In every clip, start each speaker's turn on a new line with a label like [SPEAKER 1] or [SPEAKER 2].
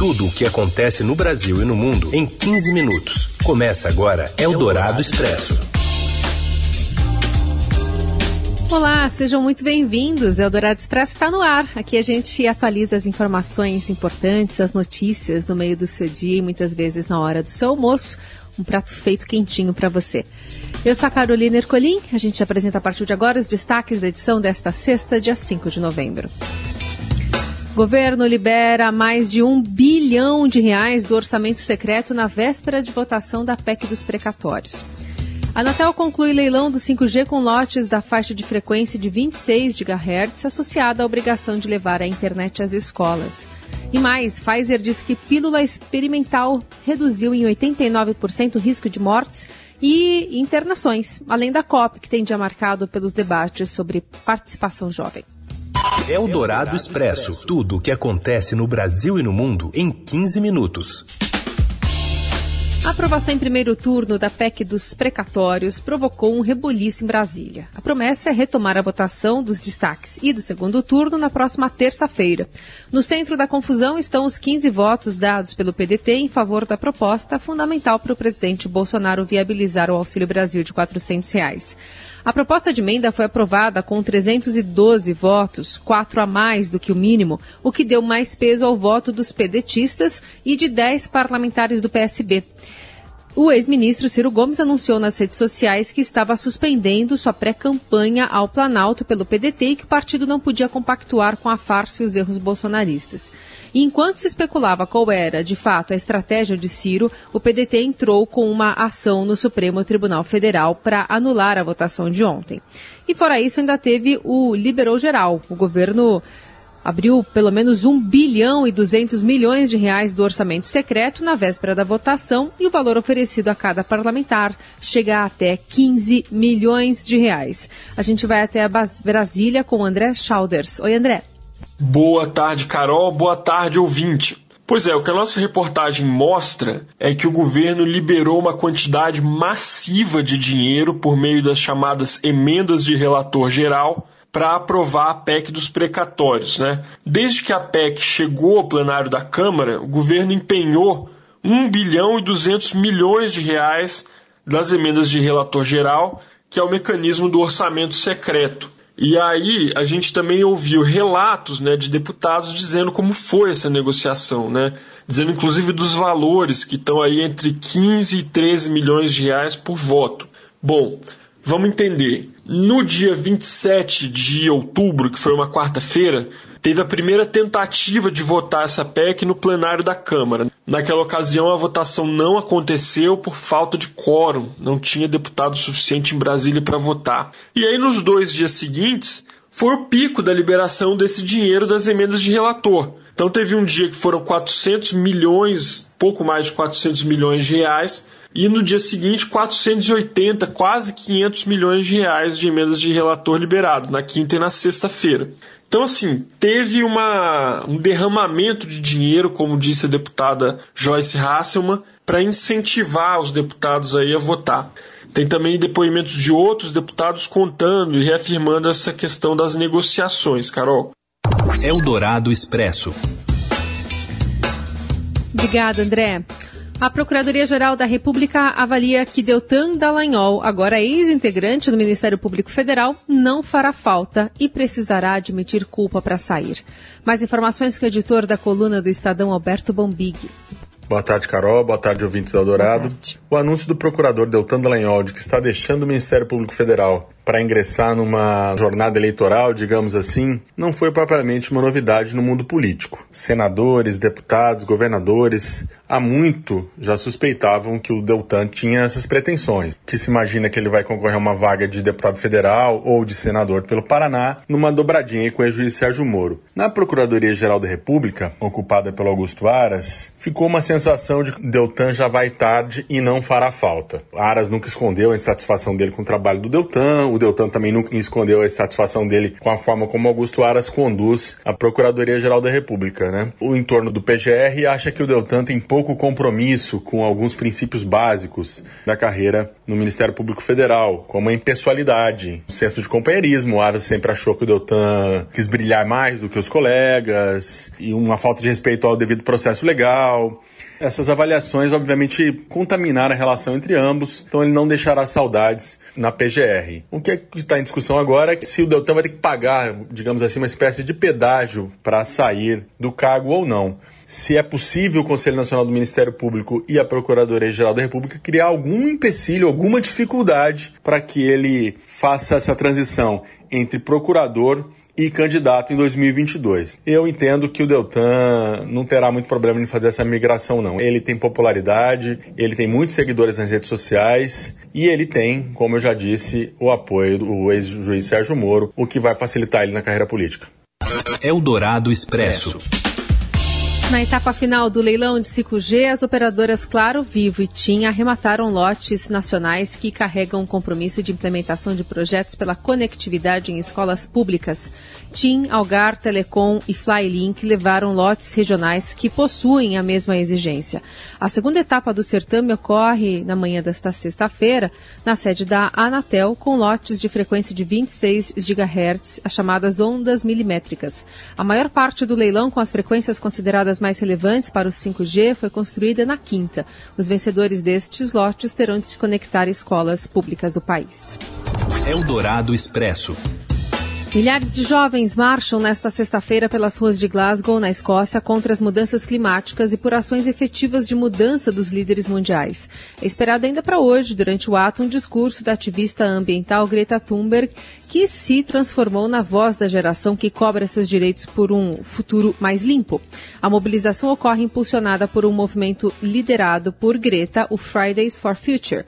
[SPEAKER 1] Tudo o que acontece no Brasil e no mundo em 15 minutos. Começa agora Eldorado Expresso.
[SPEAKER 2] Olá, sejam muito bem-vindos. Eldorado Expresso está no ar. Aqui a gente atualiza as informações importantes, as notícias no meio do seu dia e muitas vezes na hora do seu almoço. Um prato feito quentinho para você. Eu sou a Carolina Ercolim. A gente apresenta a partir de agora os destaques da edição desta sexta, dia 5 de novembro. Governo libera mais de um bilhão de reais do orçamento secreto na véspera de votação da PEC dos precatórios. A Anatel conclui leilão do 5G com lotes da faixa de frequência de 26 GHz associada à obrigação de levar a internet às escolas. E mais, Pfizer diz que pílula experimental reduziu em 89% o risco de mortes e internações, além da COP, que tem dia marcado pelos debates sobre participação jovem.
[SPEAKER 1] É o Dourado Expresso. Tudo o que acontece no Brasil e no mundo em 15 minutos.
[SPEAKER 2] A aprovação em primeiro turno da PEC dos precatórios provocou um reboliço em Brasília. A promessa é retomar a votação dos destaques e do segundo turno na próxima terça-feira. No centro da confusão estão os 15 votos dados pelo PDT em favor da proposta fundamental para o presidente Bolsonaro viabilizar o Auxílio Brasil de 400 reais. A proposta de emenda foi aprovada com 312 votos, quatro a mais do que o mínimo, o que deu mais peso ao voto dos pedetistas e de 10 parlamentares do PSB. O ex-ministro Ciro Gomes anunciou nas redes sociais que estava suspendendo sua pré-campanha ao Planalto pelo PDT e que o partido não podia compactuar com a farsa e os erros bolsonaristas. E enquanto se especulava qual era, de fato, a estratégia de Ciro, o PDT entrou com uma ação no Supremo Tribunal Federal para anular a votação de ontem. E fora isso, ainda teve o Liberou Geral. O governo abriu pelo menos 1 bilhão e 200 milhões de reais do orçamento secreto na véspera da votação e o valor oferecido a cada parlamentar chega a até 15 milhões de reais. A gente vai até Brasília com André Schauders. Oi, André.
[SPEAKER 3] Boa tarde, Carol. Boa tarde, ouvinte. Pois é, o que a nossa reportagem mostra é que o governo liberou uma quantidade massiva de dinheiro por meio das chamadas emendas de relator geral para aprovar a PEC dos precatórios. Né? Desde que a PEC chegou ao plenário da Câmara, o governo empenhou 1 bilhão e 200 milhões de reais das emendas de relator geral, que é o mecanismo do orçamento secreto. E aí a gente também ouviu relatos né, de deputados dizendo como foi essa negociação, né? dizendo inclusive dos valores que estão aí entre 15 e 13 milhões de reais por voto. Bom, vamos entender. No dia 27 de outubro, que foi uma quarta-feira, teve a primeira tentativa de votar essa PEC no plenário da Câmara. Naquela ocasião, a votação não aconteceu por falta de quórum, não tinha deputado suficiente em Brasília para votar. E aí, nos dois dias seguintes, foi o pico da liberação desse dinheiro das emendas de relator. Então teve um dia que foram 400 milhões, pouco mais de 400 milhões de reais, e no dia seguinte 480, quase 500 milhões de reais de emendas de relator liberado, na quinta e na sexta-feira. Então, assim, teve uma, um derramamento de dinheiro, como disse a deputada Joyce Hasselman, para incentivar os deputados aí a votar. Tem também depoimentos de outros deputados contando e reafirmando essa questão das negociações, Carol.
[SPEAKER 1] Eldorado Expresso.
[SPEAKER 2] Obrigada, André. A Procuradoria-Geral da República avalia que Deltan Dallagnol, agora ex-integrante do Ministério Público Federal, não fará falta e precisará admitir culpa para sair. Mais informações com o editor da coluna do Estadão, Alberto Bombig.
[SPEAKER 4] Boa tarde, Carol. Boa tarde, ouvintes do Eldorado. O anúncio do procurador Deltan Dallagnol de que está deixando o Ministério Público Federal para ingressar numa jornada eleitoral, digamos assim, não foi propriamente uma novidade no mundo político. Senadores, deputados, governadores, há muito já suspeitavam que o Deltan tinha essas pretensões, que se imagina que ele vai concorrer a uma vaga de deputado federal ou de senador pelo Paraná, numa dobradinha com o ex-juiz Sérgio Moro. Na Procuradoria-Geral da República, ocupada pelo Augusto Aras, ficou uma sensação de que Deltan já vai tarde e não fará falta. Aras nunca escondeu a insatisfação dele com o trabalho do Deltan, o Deltan também nunca escondeu a satisfação dele com a forma como Augusto Aras conduz a Procuradoria-Geral da República. Né? O entorno do PGR acha que o Deltan tem pouco compromisso com alguns princípios básicos da carreira no Ministério Público Federal, como a impessoalidade, o senso de companheirismo. O Aras sempre achou que o Deltan quis brilhar mais do que os colegas, e uma falta de respeito ao devido processo legal. Essas avaliações, obviamente, contaminaram a relação entre ambos, então ele não deixará saudades na PGR. O que é está em discussão agora é se o Deltan vai ter que pagar, digamos assim, uma espécie de pedágio para sair do cargo ou não. Se é possível o Conselho Nacional do Ministério Público e a Procuradoria-Geral da República criar algum empecilho, alguma dificuldade para que ele faça essa transição entre procurador e candidato em 2022. Eu entendo que o Deltan não terá muito problema em fazer essa migração, não. Ele tem popularidade, ele tem muitos seguidores nas redes sociais e ele tem, como eu já disse, o apoio do ex-juiz Sérgio Moro, o que vai facilitar ele na carreira política.
[SPEAKER 1] Eldorado Expresso.
[SPEAKER 2] Na etapa final do leilão de 5G, as operadoras Claro, Vivo e TIM arremataram lotes nacionais que carregam o compromisso de implementação de projetos pela conectividade em escolas públicas. TIM, Algar, Telecom e Flylink levaram lotes regionais que possuem a mesma exigência. A segunda etapa do certame ocorre na manhã desta sexta-feira, na sede da Anatel, com lotes de frequência de 26 GHz, as chamadas ondas milimétricas. A maior parte do leilão com as frequências consideradas mais relevantes para o 5G foi construída na quinta. Os vencedores destes lotes terão de se conectar a escolas públicas do país.
[SPEAKER 1] Eldorado Expresso.
[SPEAKER 2] Milhares de jovens marcham nesta sexta-feira pelas ruas de Glasgow, na Escócia, contra as mudanças climáticas e por ações efetivas de mudança dos líderes mundiais. É esperado ainda para hoje, durante o ato, um discurso da ativista ambiental Greta Thunberg, que se transformou na voz da geração que cobra seus direitos por um futuro mais limpo. A mobilização ocorre impulsionada por um movimento liderado por Greta, o Fridays for Future.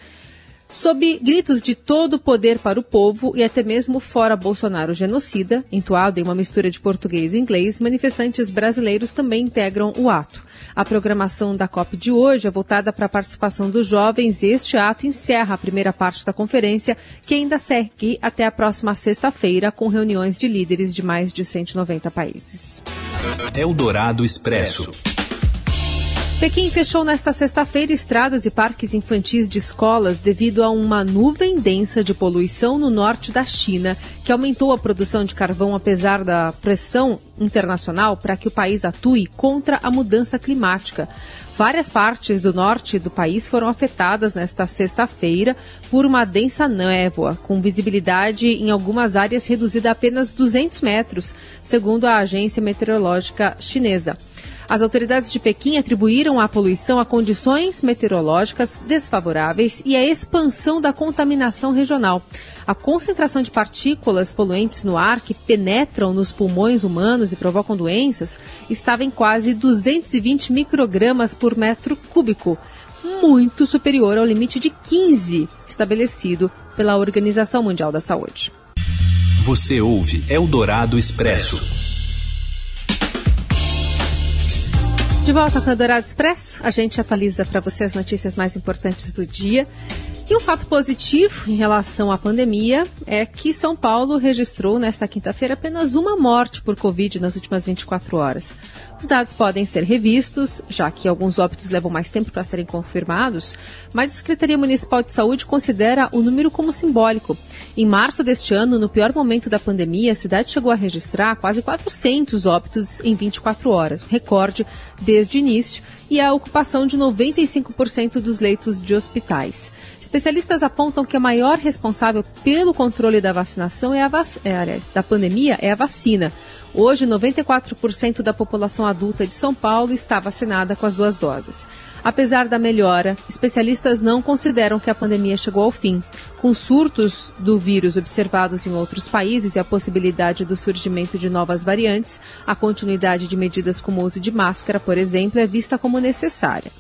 [SPEAKER 2] Sob gritos de todo o poder para o povo e até mesmo fora Bolsonaro genocida, entoado em uma mistura de português e inglês, manifestantes brasileiros também integram o ato. A programação da COP de hoje é voltada para a participação dos jovens e este ato encerra a primeira parte da conferência, que ainda segue até a próxima sexta-feira, com reuniões de líderes de mais de 190 países.
[SPEAKER 1] Eldorado Expresso.
[SPEAKER 2] Pequim fechou nesta sexta-feira estradas e parques infantis de escolas devido a uma nuvem densa de poluição no norte da China, que aumentou a produção de carvão apesar da pressão internacional para que o país atue contra a mudança climática. Várias partes do norte do país foram afetadas nesta sexta-feira por uma densa névoa, com visibilidade em algumas áreas reduzida a apenas 200 metros, segundo a agência meteorológica chinesa. As autoridades de Pequim atribuíram a poluição a condições meteorológicas desfavoráveis e a expansão da contaminação regional. A concentração de partículas poluentes no ar que penetram nos pulmões humanos e provocam doenças estava em quase 220 microgramas por metro cúbico, muito superior ao limite de 15 estabelecido pela Organização Mundial da Saúde.
[SPEAKER 1] Você ouve Eldorado Expresso.
[SPEAKER 2] De volta com o Dourado Expresso, a gente atualiza para você as notícias mais importantes do dia. E um fato positivo em relação à pandemia é que São Paulo registrou nesta quinta-feira apenas uma morte por Covid nas últimas 24 horas. Os dados podem ser revistos, já que alguns óbitos levam mais tempo para serem confirmados, mas a Secretaria Municipal de Saúde considera o número como simbólico. Em março deste ano, no pior momento da pandemia, a cidade chegou a registrar quase 400 óbitos em 24 horas, um recorde desde o início, e a ocupação de 95% dos leitos de hospitais. Especialistas apontam que a maior responsável pelo controle da vacinação é a vac... é, da pandemia é a vacina. Hoje, 94% da população adulta de São Paulo está vacinada com as duas doses. Apesar da melhora, especialistas não consideram que a pandemia chegou ao fim. Com surtos do vírus observados em outros países e a possibilidade do surgimento de novas variantes, a continuidade de medidas como o uso de máscara, por exemplo, é vista como necessária.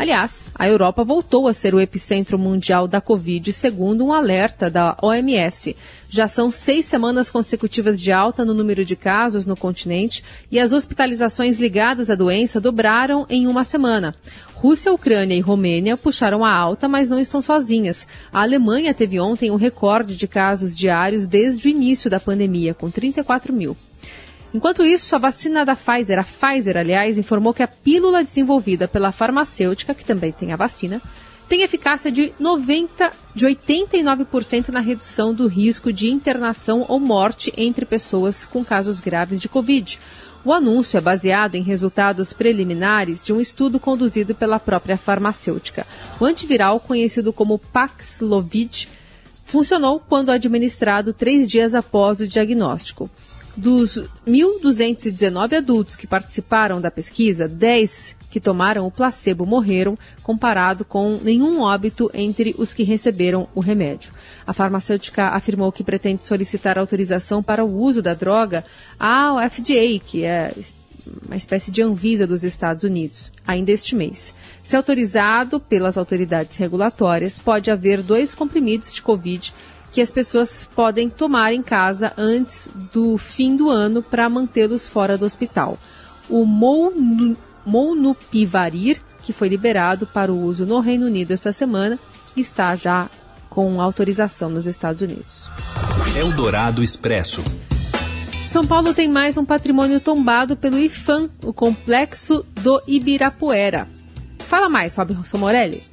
[SPEAKER 2] Aliás, a Europa voltou a ser o epicentro mundial da Covid, segundo um alerta da OMS. Já são seis semanas consecutivas de alta no número de casos no continente e as hospitalizações ligadas à doença dobraram em uma semana. Rússia, Ucrânia e Romênia puxaram a alta, mas não estão sozinhas. A Alemanha teve ontem um recorde de casos diários desde o início da pandemia, com 34 mil. Enquanto isso, a vacina da Pfizer, a Pfizer, aliás, informou que a pílula desenvolvida pela farmacêutica, que também tem a vacina, tem eficácia de 90, de 89% na redução do risco de internação ou morte entre pessoas com casos graves de Covid. O anúncio é baseado em resultados preliminares de um estudo conduzido pela própria farmacêutica. O antiviral, conhecido como Paxlovid, funcionou quando administrado três dias após o diagnóstico. Dos 1.219 adultos que participaram da pesquisa, 10 que tomaram o placebo morreram, comparado com nenhum óbito entre os que receberam o remédio. A farmacêutica afirmou que pretende solicitar autorização para o uso da droga ao FDA, que é uma espécie de Anvisa dos Estados Unidos, ainda este mês. Se autorizado pelas autoridades regulatórias, pode haver dois comprimidos de Covid que as pessoas podem tomar em casa antes do fim do ano para mantê-los fora do hospital. O Molnupiravir, que foi liberado para o uso no Reino Unido esta semana, está já com autorização nos Estados Unidos.
[SPEAKER 1] Eldorado Expresso.
[SPEAKER 2] São Paulo tem mais um patrimônio tombado pelo IFAM, o complexo do Ibirapuera. Fala mais, Robson Morelli.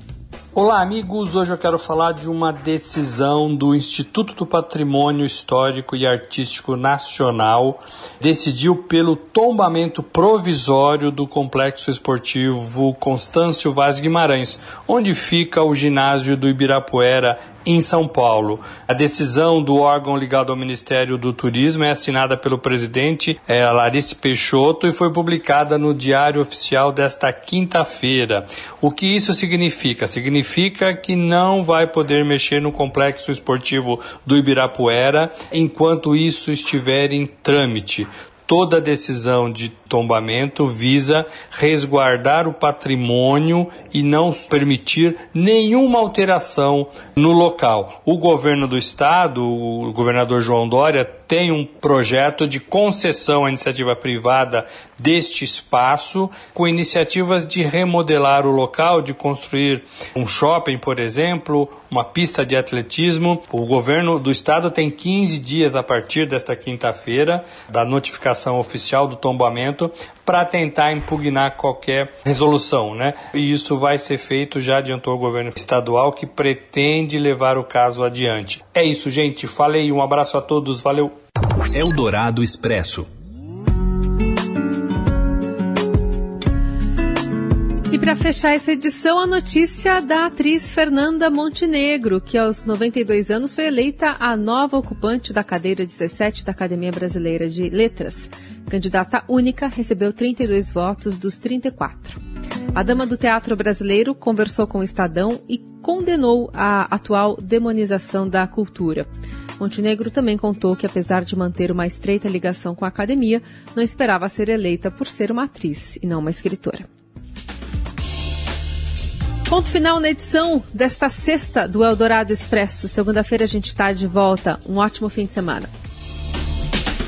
[SPEAKER 5] Olá, amigos. Hoje eu quero falar de uma decisão do Instituto do Patrimônio Histórico e Artístico Nacional. Decidiu pelo tombamento provisório do Complexo Esportivo Constâncio Vaz Guimarães, onde fica o ginásio do Ibirapuera em São Paulo. A decisão do órgão ligado ao Ministério do Turismo é assinada pelo presidente é, Larissa Peixoto e foi publicada no Diário Oficial desta quinta-feira. O que isso significa? Significa que não vai poder mexer no complexo esportivo do Ibirapuera enquanto isso estiver em trâmite toda decisão de tombamento visa resguardar o patrimônio e não permitir nenhuma alteração no local. O governo do estado, o governador João Dória, tem um projeto de concessão à iniciativa privada deste espaço, com iniciativas de remodelar o local, de construir um shopping, por exemplo, uma pista de atletismo. O governo do estado tem 15 dias a partir desta quinta-feira da notificação oficial do tombamento para tentar impugnar qualquer resolução, né? E isso vai ser feito, já adiantou o governo estadual que pretende levar o caso adiante. É isso, gente. Falei, um abraço a todos, valeu.
[SPEAKER 1] Eldorado Expresso.
[SPEAKER 2] E para fechar essa edição, a notícia da atriz Fernanda Montenegro, que aos 92 anos foi eleita a nova ocupante da cadeira 17 da Academia Brasileira de Letras. Candidata única, recebeu 32 votos dos 34. A dama do teatro brasileiro conversou com o Estadão e condenou a atual demonização da cultura. Montenegro também contou que, apesar de manter uma estreita ligação com a academia, não esperava ser eleita por ser uma atriz e não uma escritora. Ponto final na edição desta sexta do Eldorado Expresso. Segunda-feira a gente está de volta. Um ótimo fim de semana.